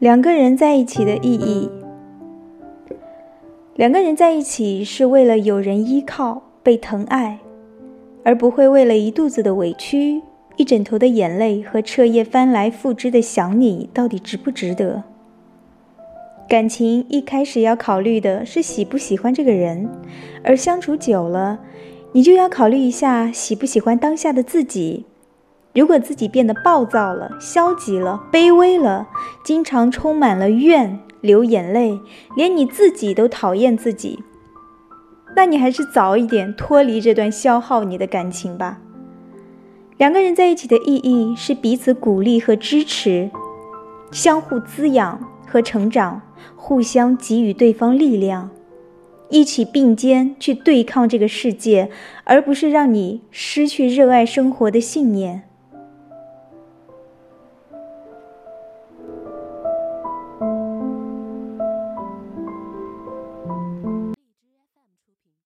两个人在一起的意义。两个人在一起是为了有人依靠、被疼爱，而不会为了一肚子的委屈、一枕头的眼泪和彻夜翻来覆之的想你到底值不值得。感情一开始要考虑的是喜不喜欢这个人，而相处久了，你就要考虑一下喜不喜欢当下的自己。如果自己变得暴躁了、消极了、卑微了，经常充满了怨、流眼泪，连你自己都讨厌自己，那你还是早一点脱离这段消耗你的感情吧。两个人在一起的意义是彼此鼓励和支持，相互滋养和成长，互相给予对方力量，一起并肩去对抗这个世界，而不是让你失去热爱生活的信念。